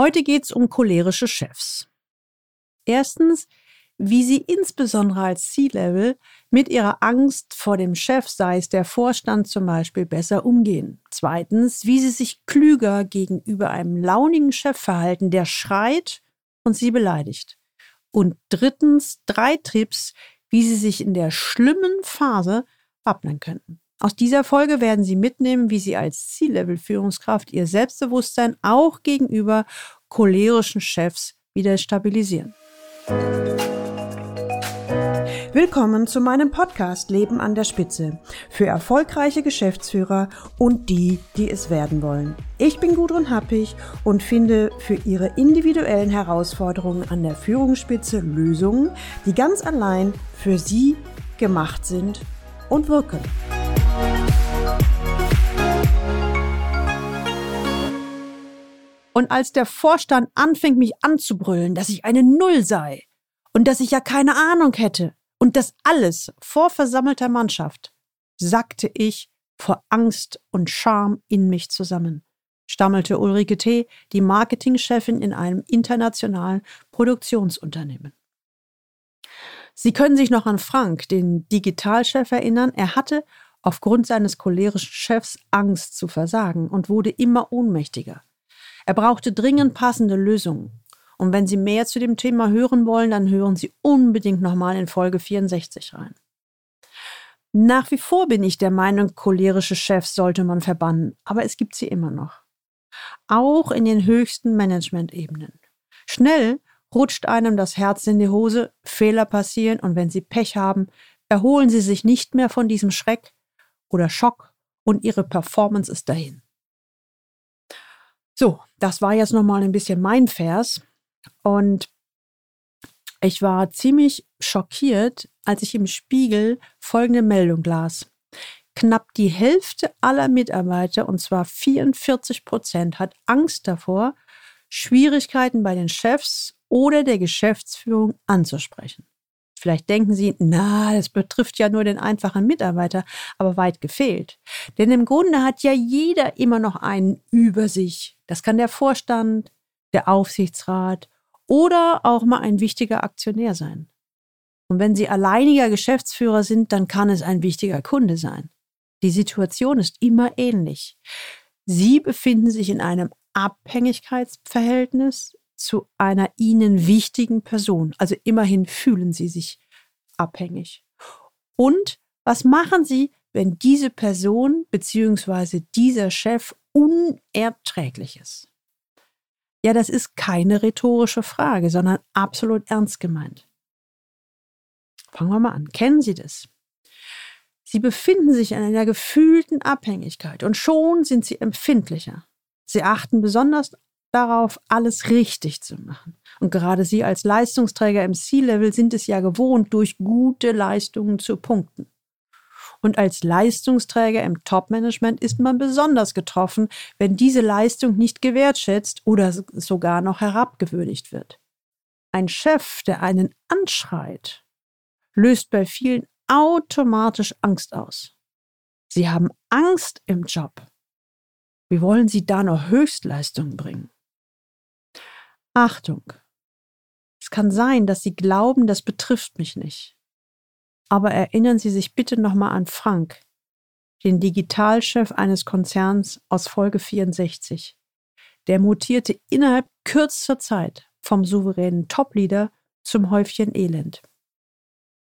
Heute geht es um cholerische Chefs. Erstens, wie sie insbesondere als C-Level mit ihrer Angst vor dem Chef, sei es der Vorstand zum Beispiel, besser umgehen. Zweitens, wie sie sich klüger gegenüber einem launigen Chef verhalten, der schreit und sie beleidigt. Und drittens, drei Tipps, wie sie sich in der schlimmen Phase wappnen könnten. Aus dieser Folge werden Sie mitnehmen, wie Sie als C-Level-Führungskraft Ihr Selbstbewusstsein auch gegenüber cholerischen Chefs wieder stabilisieren. Willkommen zu meinem Podcast Leben an der Spitze für erfolgreiche Geschäftsführer und die, die es werden wollen. Ich bin Gudrun Happig und finde für Ihre individuellen Herausforderungen an der Führungsspitze Lösungen, die ganz allein für Sie gemacht sind und wirken. Und als der Vorstand anfing, mich anzubrüllen, dass ich eine Null sei und dass ich ja keine Ahnung hätte und das alles vor versammelter Mannschaft, sackte ich vor Angst und Scham in mich zusammen, stammelte Ulrike T., die Marketingchefin in einem internationalen Produktionsunternehmen. Sie können sich noch an Frank, den Digitalchef, erinnern. Er hatte aufgrund seines cholerischen Chefs Angst zu versagen und wurde immer ohnmächtiger. Er brauchte dringend passende Lösungen. Und wenn Sie mehr zu dem Thema hören wollen, dann hören Sie unbedingt nochmal in Folge 64 rein. Nach wie vor bin ich der Meinung, cholerische Chefs sollte man verbannen, aber es gibt sie immer noch. Auch in den höchsten Management-Ebenen. Schnell rutscht einem das Herz in die Hose, Fehler passieren und wenn Sie Pech haben, erholen Sie sich nicht mehr von diesem Schreck, oder Schock und ihre Performance ist dahin. So, das war jetzt nochmal ein bisschen mein Vers und ich war ziemlich schockiert, als ich im Spiegel folgende Meldung las. Knapp die Hälfte aller Mitarbeiter, und zwar 44 Prozent, hat Angst davor, Schwierigkeiten bei den Chefs oder der Geschäftsführung anzusprechen. Vielleicht denken Sie, na, das betrifft ja nur den einfachen Mitarbeiter, aber weit gefehlt. Denn im Grunde hat ja jeder immer noch einen über sich. Das kann der Vorstand, der Aufsichtsrat oder auch mal ein wichtiger Aktionär sein. Und wenn Sie alleiniger Geschäftsführer sind, dann kann es ein wichtiger Kunde sein. Die Situation ist immer ähnlich. Sie befinden sich in einem Abhängigkeitsverhältnis zu einer ihnen wichtigen Person. Also immerhin fühlen sie sich abhängig. Und was machen sie, wenn diese Person bzw. dieser Chef unerträglich ist? Ja, das ist keine rhetorische Frage, sondern absolut ernst gemeint. Fangen wir mal an. Kennen Sie das? Sie befinden sich in einer gefühlten Abhängigkeit und schon sind Sie empfindlicher. Sie achten besonders darauf, alles richtig zu machen. Und gerade Sie als Leistungsträger im C-Level sind es ja gewohnt, durch gute Leistungen zu punkten. Und als Leistungsträger im Top-Management ist man besonders getroffen, wenn diese Leistung nicht gewertschätzt oder sogar noch herabgewürdigt wird. Ein Chef, der einen anschreit, löst bei vielen automatisch Angst aus. Sie haben Angst im Job. Wie wollen Sie da noch Höchstleistungen bringen? Achtung. Es kann sein, dass Sie glauben, das betrifft mich nicht. Aber erinnern Sie sich bitte nochmal an Frank, den Digitalchef eines Konzerns aus Folge 64. Der mutierte innerhalb kürzester Zeit vom souveränen Topleader zum Häufchen Elend.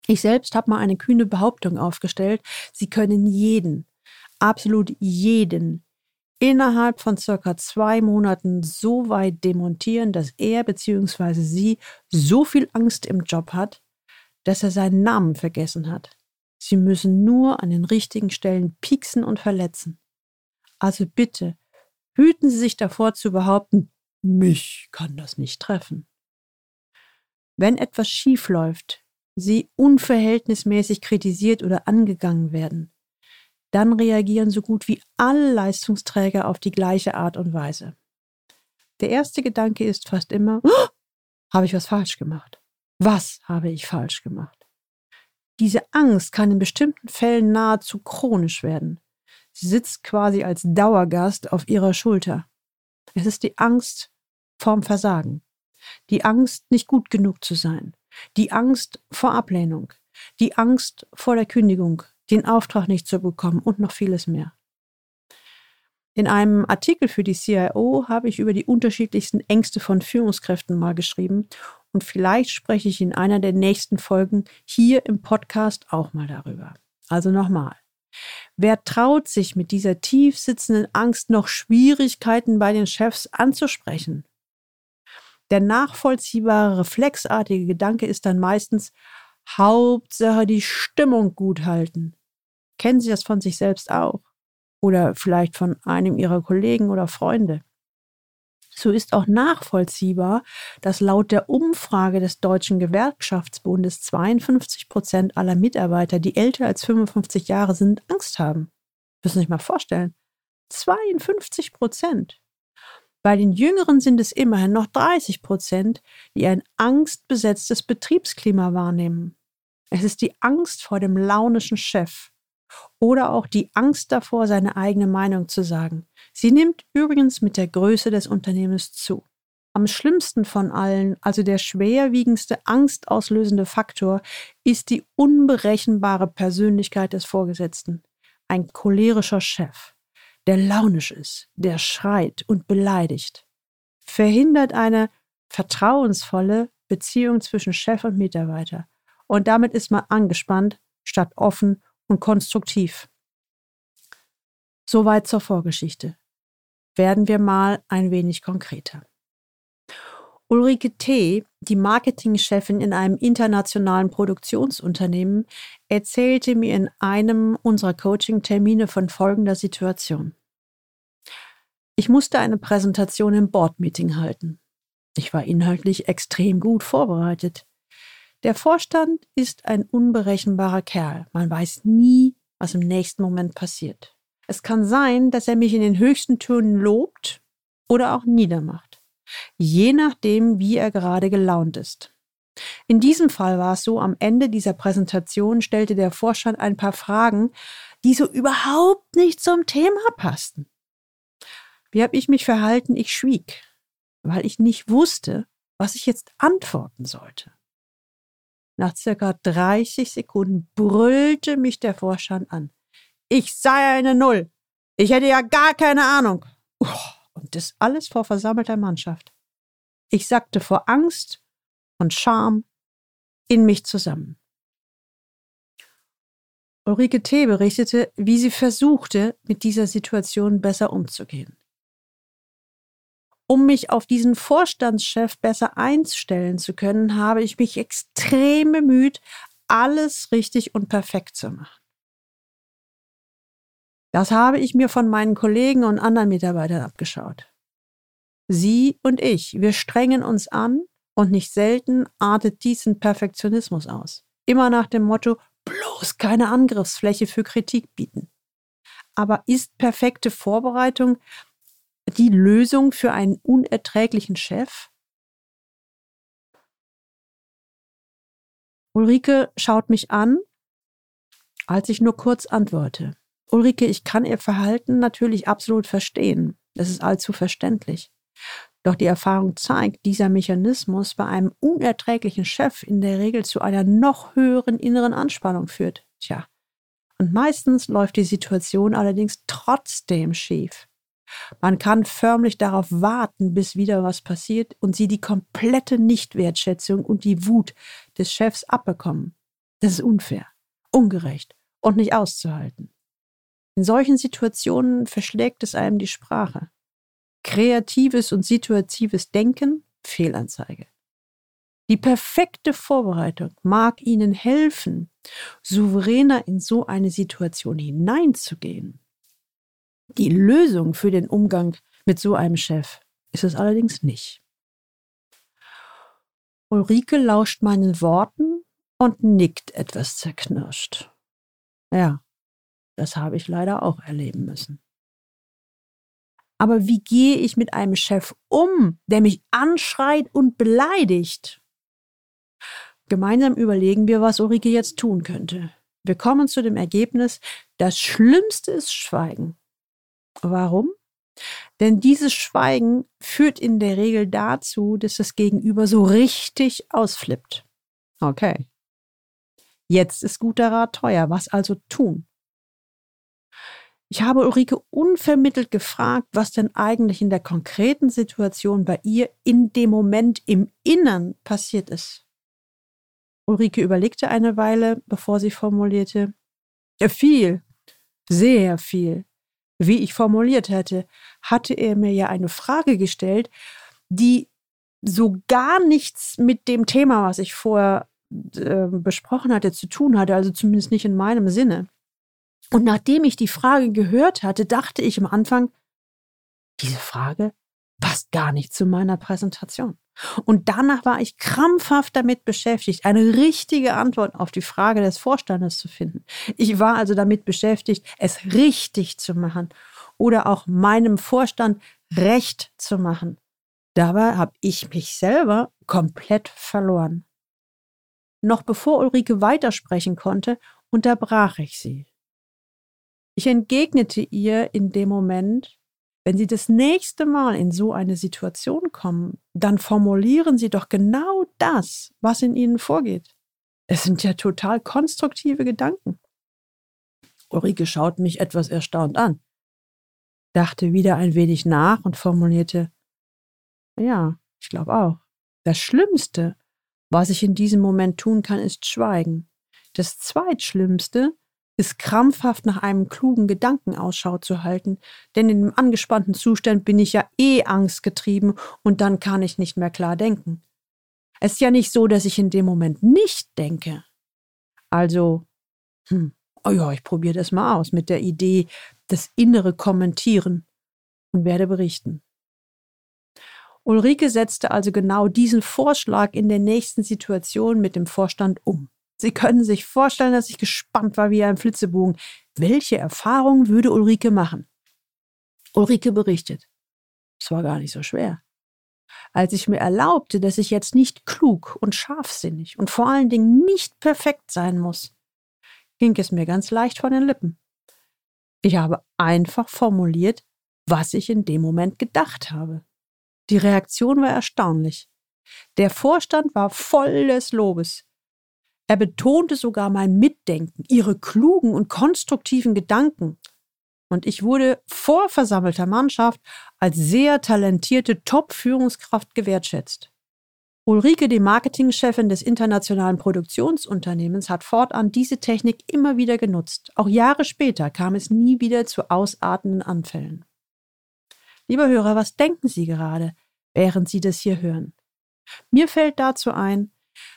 Ich selbst habe mal eine kühne Behauptung aufgestellt, Sie können jeden, absolut jeden innerhalb von circa zwei Monaten so weit demontieren, dass er bzw. sie so viel Angst im Job hat, dass er seinen Namen vergessen hat. Sie müssen nur an den richtigen Stellen pieksen und verletzen. Also bitte, hüten Sie sich davor zu behaupten, mich kann das nicht treffen. Wenn etwas schief läuft, Sie unverhältnismäßig kritisiert oder angegangen werden, dann reagieren so gut wie alle Leistungsträger auf die gleiche Art und Weise. Der erste Gedanke ist fast immer, oh, habe ich was falsch gemacht? Was habe ich falsch gemacht? Diese Angst kann in bestimmten Fällen nahezu chronisch werden. Sie sitzt quasi als Dauergast auf ihrer Schulter. Es ist die Angst vorm Versagen, die Angst, nicht gut genug zu sein, die Angst vor Ablehnung, die Angst vor der Kündigung, den Auftrag nicht zu bekommen und noch vieles mehr. In einem Artikel für die CIO habe ich über die unterschiedlichsten Ängste von Führungskräften mal geschrieben und vielleicht spreche ich in einer der nächsten Folgen hier im Podcast auch mal darüber. Also nochmal. Wer traut sich mit dieser tief sitzenden Angst noch Schwierigkeiten bei den Chefs anzusprechen? Der nachvollziehbare, reflexartige Gedanke ist dann meistens Hauptsache die Stimmung gut halten. Kennen Sie das von sich selbst auch? Oder vielleicht von einem Ihrer Kollegen oder Freunde? So ist auch nachvollziehbar, dass laut der Umfrage des Deutschen Gewerkschaftsbundes 52 Prozent aller Mitarbeiter, die älter als 55 Jahre sind, Angst haben. Müssen Sie sich mal vorstellen. 52 Prozent. Bei den Jüngeren sind es immerhin noch 30 Prozent, die ein angstbesetztes Betriebsklima wahrnehmen. Es ist die Angst vor dem launischen Chef oder auch die Angst davor, seine eigene Meinung zu sagen. Sie nimmt übrigens mit der Größe des Unternehmens zu. Am schlimmsten von allen, also der schwerwiegendste angstauslösende Faktor, ist die unberechenbare Persönlichkeit des Vorgesetzten. Ein cholerischer Chef, der launisch ist, der schreit und beleidigt, verhindert eine vertrauensvolle Beziehung zwischen Chef und Mitarbeiter. Und damit ist man angespannt statt offen und konstruktiv. Soweit zur Vorgeschichte. Werden wir mal ein wenig konkreter. Ulrike T., die Marketingchefin in einem internationalen Produktionsunternehmen, erzählte mir in einem unserer Coaching-Termine von folgender Situation. Ich musste eine Präsentation im Board-Meeting halten. Ich war inhaltlich extrem gut vorbereitet. Der Vorstand ist ein unberechenbarer Kerl. Man weiß nie, was im nächsten Moment passiert. Es kann sein, dass er mich in den höchsten Tönen lobt oder auch niedermacht. Je nachdem, wie er gerade gelaunt ist. In diesem Fall war es so, am Ende dieser Präsentation stellte der Vorstand ein paar Fragen, die so überhaupt nicht zum Thema passten. Wie habe ich mich verhalten? Ich schwieg, weil ich nicht wusste, was ich jetzt antworten sollte. Nach circa 30 Sekunden brüllte mich der Vorstand an. Ich sei eine Null. Ich hätte ja gar keine Ahnung. Und das alles vor versammelter Mannschaft. Ich sackte vor Angst und Scham in mich zusammen. Ulrike T. berichtete, wie sie versuchte, mit dieser Situation besser umzugehen um mich auf diesen Vorstandschef besser einstellen zu können, habe ich mich extrem bemüht, alles richtig und perfekt zu machen. Das habe ich mir von meinen Kollegen und anderen Mitarbeitern abgeschaut. Sie und ich, wir strengen uns an und nicht selten artet dies in Perfektionismus aus. Immer nach dem Motto, bloß keine Angriffsfläche für Kritik bieten. Aber ist perfekte Vorbereitung die Lösung für einen unerträglichen Chef? Ulrike schaut mich an, als ich nur kurz antworte. Ulrike, ich kann Ihr Verhalten natürlich absolut verstehen. Das ist allzu verständlich. Doch die Erfahrung zeigt, dieser Mechanismus bei einem unerträglichen Chef in der Regel zu einer noch höheren inneren Anspannung führt. Tja. Und meistens läuft die Situation allerdings trotzdem schief. Man kann förmlich darauf warten, bis wieder was passiert und sie die komplette Nichtwertschätzung und die Wut des Chefs abbekommen. Das ist unfair, ungerecht und nicht auszuhalten. In solchen Situationen verschlägt es einem die Sprache. Kreatives und situatives Denken, Fehlanzeige. Die perfekte Vorbereitung mag Ihnen helfen, souveräner in so eine Situation hineinzugehen. Die Lösung für den Umgang mit so einem Chef ist es allerdings nicht. Ulrike lauscht meinen Worten und nickt etwas zerknirscht. Ja, das habe ich leider auch erleben müssen. Aber wie gehe ich mit einem Chef um, der mich anschreit und beleidigt? Gemeinsam überlegen wir, was Ulrike jetzt tun könnte. Wir kommen zu dem Ergebnis, das Schlimmste ist Schweigen. Warum? Denn dieses Schweigen führt in der Regel dazu, dass das Gegenüber so richtig ausflippt. Okay. Jetzt ist guter Rat teuer. Was also tun? Ich habe Ulrike unvermittelt gefragt, was denn eigentlich in der konkreten Situation bei ihr in dem Moment im Innern passiert ist. Ulrike überlegte eine Weile, bevor sie formulierte, viel, sehr viel. Wie ich formuliert hätte, hatte er mir ja eine Frage gestellt, die so gar nichts mit dem Thema, was ich vorher äh, besprochen hatte, zu tun hatte, also zumindest nicht in meinem Sinne. Und nachdem ich die Frage gehört hatte, dachte ich am Anfang, diese Frage passt gar nicht zu meiner Präsentation. Und danach war ich krampfhaft damit beschäftigt, eine richtige Antwort auf die Frage des Vorstandes zu finden. Ich war also damit beschäftigt, es richtig zu machen oder auch meinem Vorstand recht zu machen. Dabei habe ich mich selber komplett verloren. Noch bevor Ulrike weitersprechen konnte, unterbrach ich sie. Ich entgegnete ihr in dem Moment, wenn Sie das nächste Mal in so eine Situation kommen, dann formulieren Sie doch genau das, was in Ihnen vorgeht. Es sind ja total konstruktive Gedanken. Ulrike schaut mich etwas erstaunt an, dachte wieder ein wenig nach und formulierte, ja, ich glaube auch. Das Schlimmste, was ich in diesem Moment tun kann, ist schweigen. Das Zweitschlimmste ist krampfhaft nach einem klugen Gedanken Ausschau zu halten, denn in dem angespannten Zustand bin ich ja eh angstgetrieben und dann kann ich nicht mehr klar denken. Es ist ja nicht so, dass ich in dem Moment nicht denke. Also, hm, oh ja, ich probiere das mal aus mit der Idee, das innere Kommentieren und werde berichten. Ulrike setzte also genau diesen Vorschlag in der nächsten Situation mit dem Vorstand um. Sie können sich vorstellen, dass ich gespannt war wie ein Flitzebogen. Welche Erfahrungen würde Ulrike machen? Ulrike berichtet. Es war gar nicht so schwer. Als ich mir erlaubte, dass ich jetzt nicht klug und scharfsinnig und vor allen Dingen nicht perfekt sein muss, ging es mir ganz leicht von den Lippen. Ich habe einfach formuliert, was ich in dem Moment gedacht habe. Die Reaktion war erstaunlich. Der Vorstand war voll des Lobes. Er betonte sogar mein Mitdenken, ihre klugen und konstruktiven Gedanken. Und ich wurde vor versammelter Mannschaft als sehr talentierte Top-Führungskraft gewertschätzt. Ulrike, die Marketingchefin des internationalen Produktionsunternehmens, hat fortan diese Technik immer wieder genutzt. Auch Jahre später kam es nie wieder zu ausartenden Anfällen. Lieber Hörer, was denken Sie gerade, während Sie das hier hören? Mir fällt dazu ein,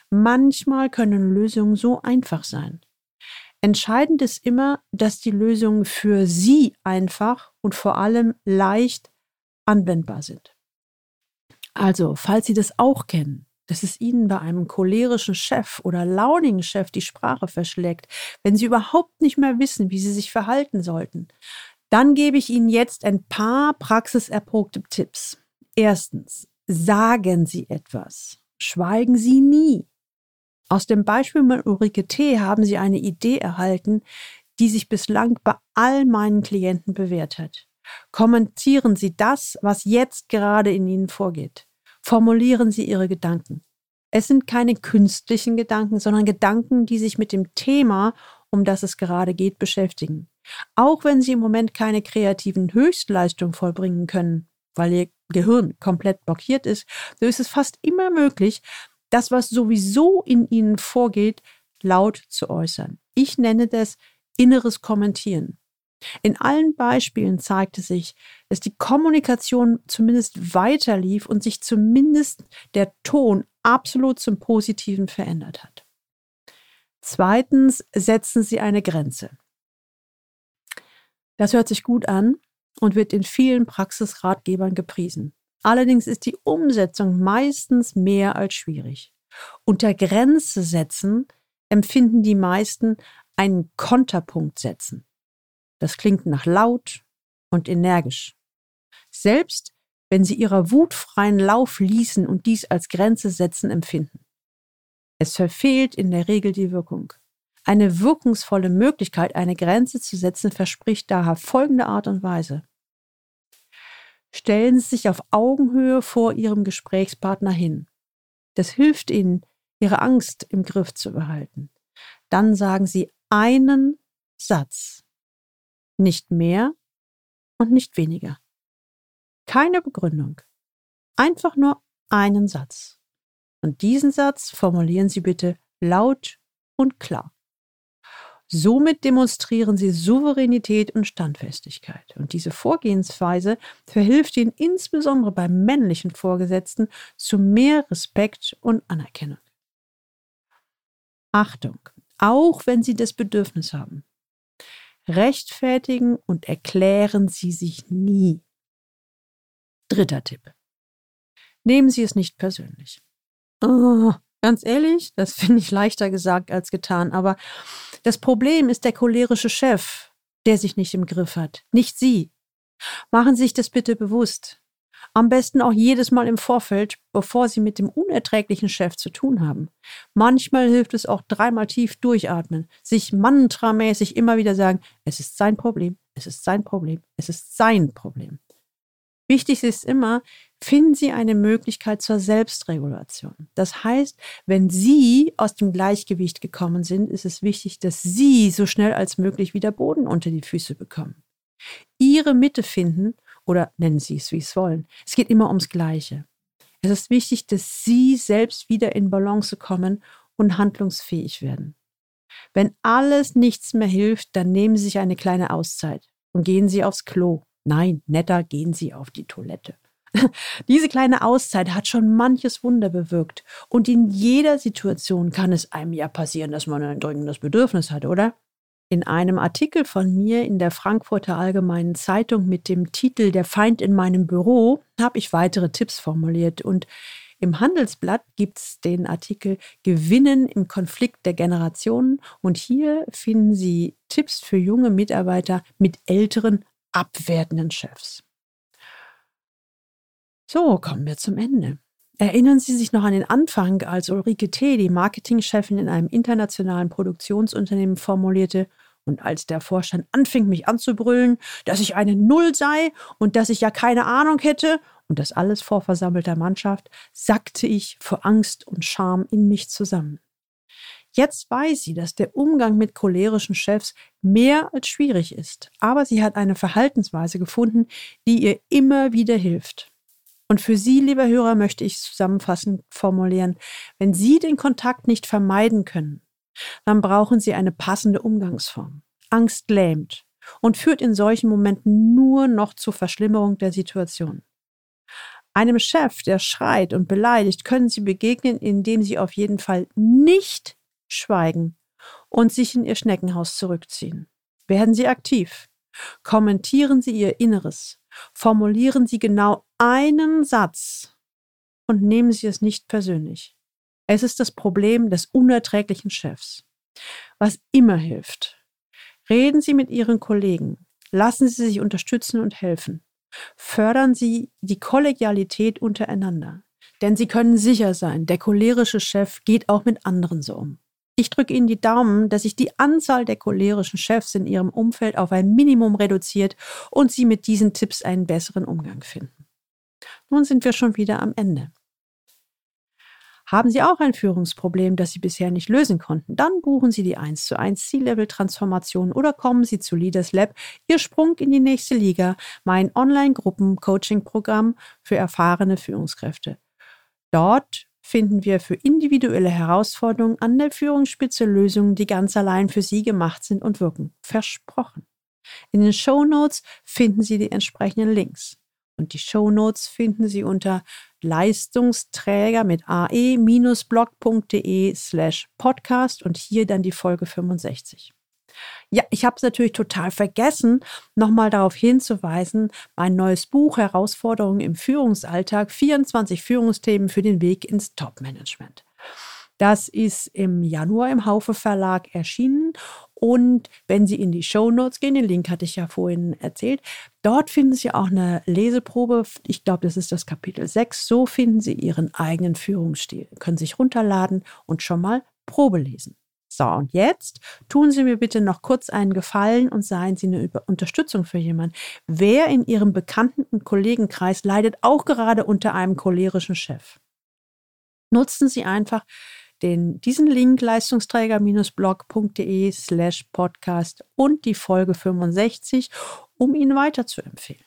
Manchmal können Lösungen so einfach sein. Entscheidend ist immer, dass die Lösungen für Sie einfach und vor allem leicht anwendbar sind. Also, falls Sie das auch kennen, dass es Ihnen bei einem cholerischen Chef oder launigen Chef die Sprache verschlägt, wenn Sie überhaupt nicht mehr wissen, wie Sie sich verhalten sollten, dann gebe ich Ihnen jetzt ein paar praxiserprobte Tipps. Erstens, sagen Sie etwas. Schweigen Sie nie. Aus dem Beispiel mit Ulrike T. haben Sie eine Idee erhalten, die sich bislang bei all meinen Klienten bewährt hat. Kommentieren Sie das, was jetzt gerade in Ihnen vorgeht. Formulieren Sie Ihre Gedanken. Es sind keine künstlichen Gedanken, sondern Gedanken, die sich mit dem Thema, um das es gerade geht, beschäftigen. Auch wenn Sie im Moment keine kreativen Höchstleistungen vollbringen können, weil Ihr Gehirn komplett blockiert ist, so ist es fast immer möglich, das, was sowieso in ihnen vorgeht, laut zu äußern. Ich nenne das inneres Kommentieren. In allen Beispielen zeigte sich, dass die Kommunikation zumindest weiterlief und sich zumindest der Ton absolut zum Positiven verändert hat. Zweitens setzen Sie eine Grenze. Das hört sich gut an und wird in vielen Praxisratgebern gepriesen. Allerdings ist die Umsetzung meistens mehr als schwierig. Unter Grenze setzen empfinden die meisten einen Konterpunkt setzen. Das klingt nach laut und energisch. Selbst wenn sie ihrer Wut freien Lauf ließen und dies als Grenze setzen empfinden. Es verfehlt in der Regel die Wirkung. Eine wirkungsvolle Möglichkeit, eine Grenze zu setzen, verspricht daher folgende Art und Weise. Stellen Sie sich auf Augenhöhe vor Ihrem Gesprächspartner hin. Das hilft Ihnen, Ihre Angst im Griff zu behalten. Dann sagen Sie einen Satz. Nicht mehr und nicht weniger. Keine Begründung. Einfach nur einen Satz. Und diesen Satz formulieren Sie bitte laut und klar. Somit demonstrieren sie Souveränität und Standfestigkeit. Und diese Vorgehensweise verhilft ihnen insbesondere beim männlichen Vorgesetzten zu mehr Respekt und Anerkennung. Achtung, auch wenn sie das Bedürfnis haben. Rechtfertigen und erklären sie sich nie. Dritter Tipp. Nehmen Sie es nicht persönlich. Oh, ganz ehrlich, das finde ich leichter gesagt als getan, aber das Problem ist der cholerische Chef, der sich nicht im Griff hat, nicht Sie. Machen Sie sich das bitte bewusst. Am besten auch jedes Mal im Vorfeld, bevor Sie mit dem unerträglichen Chef zu tun haben. Manchmal hilft es auch dreimal tief durchatmen, sich mantramäßig immer wieder sagen, es ist sein Problem, es ist sein Problem, es ist sein Problem. Wichtig ist immer, finden Sie eine Möglichkeit zur Selbstregulation. Das heißt, wenn Sie aus dem Gleichgewicht gekommen sind, ist es wichtig, dass Sie so schnell als möglich wieder Boden unter die Füße bekommen. Ihre Mitte finden oder nennen Sie es, wie es wollen. Es geht immer ums Gleiche. Es ist wichtig, dass Sie selbst wieder in Balance kommen und handlungsfähig werden. Wenn alles nichts mehr hilft, dann nehmen Sie sich eine kleine Auszeit und gehen Sie aufs Klo. Nein, netter gehen Sie auf die Toilette. Diese kleine Auszeit hat schon manches Wunder bewirkt. Und in jeder Situation kann es einem ja passieren, dass man ein dringendes Bedürfnis hat, oder? In einem Artikel von mir in der Frankfurter Allgemeinen Zeitung mit dem Titel Der Feind in meinem Büro habe ich weitere Tipps formuliert. Und im Handelsblatt gibt es den Artikel Gewinnen im Konflikt der Generationen. Und hier finden Sie Tipps für junge Mitarbeiter mit älteren abwertenden Chefs. So, kommen wir zum Ende. Erinnern Sie sich noch an den Anfang, als Ulrike T., die Marketingchefin in einem internationalen Produktionsunternehmen, formulierte, und als der Vorstand anfing, mich anzubrüllen, dass ich eine Null sei und dass ich ja keine Ahnung hätte, und das alles vor versammelter Mannschaft, sackte ich vor Angst und Scham in mich zusammen. Jetzt weiß sie, dass der Umgang mit cholerischen Chefs mehr als schwierig ist, aber sie hat eine Verhaltensweise gefunden, die ihr immer wieder hilft. Und für Sie, lieber Hörer, möchte ich zusammenfassend formulieren, wenn Sie den Kontakt nicht vermeiden können, dann brauchen Sie eine passende Umgangsform. Angst lähmt und führt in solchen Momenten nur noch zur Verschlimmerung der Situation. Einem Chef, der schreit und beleidigt, können Sie begegnen, indem Sie auf jeden Fall nicht schweigen und sich in ihr Schneckenhaus zurückziehen. Werden Sie aktiv. Kommentieren Sie Ihr Inneres. Formulieren Sie genau einen Satz und nehmen Sie es nicht persönlich. Es ist das Problem des unerträglichen Chefs. Was immer hilft. Reden Sie mit Ihren Kollegen. Lassen Sie sich unterstützen und helfen. Fördern Sie die Kollegialität untereinander. Denn Sie können sicher sein, der cholerische Chef geht auch mit anderen so um. Ich drücke Ihnen die Daumen, dass sich die Anzahl der cholerischen Chefs in Ihrem Umfeld auf ein Minimum reduziert und Sie mit diesen Tipps einen besseren Umgang finden. Nun sind wir schon wieder am Ende. Haben Sie auch ein Führungsproblem, das Sie bisher nicht lösen konnten? Dann buchen Sie die 1 zu 1 C-Level-Transformation oder kommen Sie zu Leaders Lab, Ihr Sprung in die nächste Liga, mein Online-Gruppen-Coaching-Programm für erfahrene Führungskräfte. Dort finden wir für individuelle Herausforderungen an der Führungsspitze Lösungen, die ganz allein für Sie gemacht sind und wirken. Versprochen. In den Show Notes finden Sie die entsprechenden Links. Und die Show Notes finden Sie unter Leistungsträger mit ae-blog.de slash podcast und hier dann die Folge 65. Ja, ich habe es natürlich total vergessen, nochmal darauf hinzuweisen, mein neues Buch Herausforderungen im Führungsalltag, 24 Führungsthemen für den Weg ins Top-Management. Das ist im Januar im Haufe Verlag erschienen. Und wenn Sie in die Show Notes gehen, den Link hatte ich ja vorhin erzählt, dort finden Sie auch eine Leseprobe. Ich glaube, das ist das Kapitel 6. So finden Sie Ihren eigenen Führungsstil. Können sich runterladen und schon mal Probe lesen. So, und jetzt tun Sie mir bitte noch kurz einen Gefallen und seien Sie eine Unterstützung für jemanden. Wer in Ihrem Bekannten- und Kollegenkreis leidet auch gerade unter einem cholerischen Chef? Nutzen Sie einfach den, diesen Link leistungsträger-blog.de slash podcast und die Folge 65, um ihn weiterzuempfehlen.